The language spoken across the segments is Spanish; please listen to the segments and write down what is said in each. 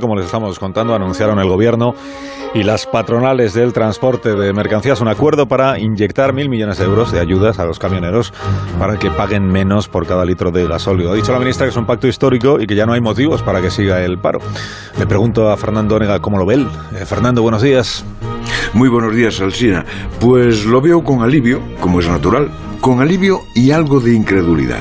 Como les estamos contando, anunciaron el gobierno y las patronales del transporte de mercancías un acuerdo para inyectar mil millones de euros de ayudas a los camioneros para que paguen menos por cada litro de gasóleo. Ha dicho la ministra que es un pacto histórico y que ya no hay motivos para que siga el paro. Le pregunto a Fernando Onega cómo lo ve él. Eh, Fernando, buenos días. Muy buenos días, Alsina. Pues lo veo con alivio, como es natural, con alivio y algo de incredulidad.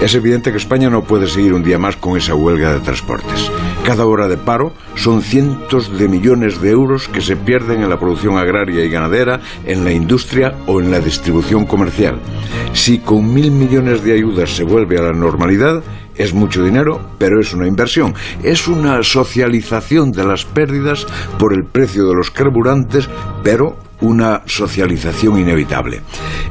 Es evidente que España no puede seguir un día más con esa huelga de transportes. Cada hora de paro son cientos de millones de euros que se pierden en la producción agraria y ganadera, en la industria o en la distribución comercial. Si con mil millones de ayudas se vuelve a la normalidad, es mucho dinero, pero es una inversión. Es una socialización de las pérdidas por el precio de los carburantes, pero una socialización inevitable.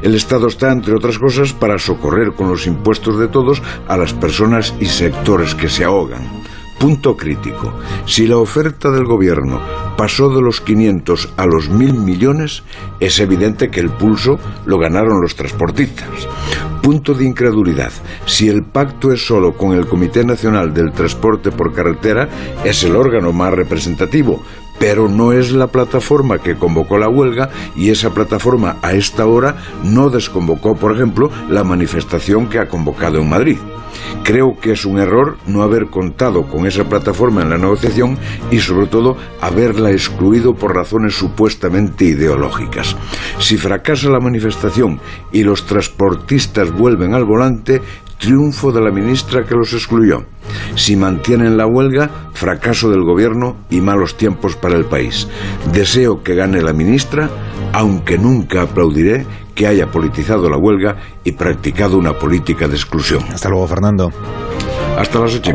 El Estado está, entre otras cosas, para socorrer con los impuestos de todos a las personas y sectores que se ahogan. Punto crítico. Si la oferta del gobierno pasó de los 500 a los 1.000 millones, es evidente que el pulso lo ganaron los transportistas. Punto de incredulidad. Si el pacto es solo con el Comité Nacional del Transporte por Carretera, es el órgano más representativo, pero no es la plataforma que convocó la huelga y esa plataforma a esta hora no desconvocó, por ejemplo, la manifestación que ha convocado en Madrid. Creo que es un error no haber contado con esa plataforma en la negociación y sobre todo haberla excluido por razones supuestamente ideológicas. Si fracasa la manifestación y los transportistas vuelven al volante, triunfo de la ministra que los excluyó. Si mantienen la huelga, fracaso del gobierno y malos tiempos para el país. Deseo que gane la ministra, aunque nunca aplaudiré que haya politizado la huelga y practicado una política de exclusión. Hasta luego, Fernando. Hasta las ocho.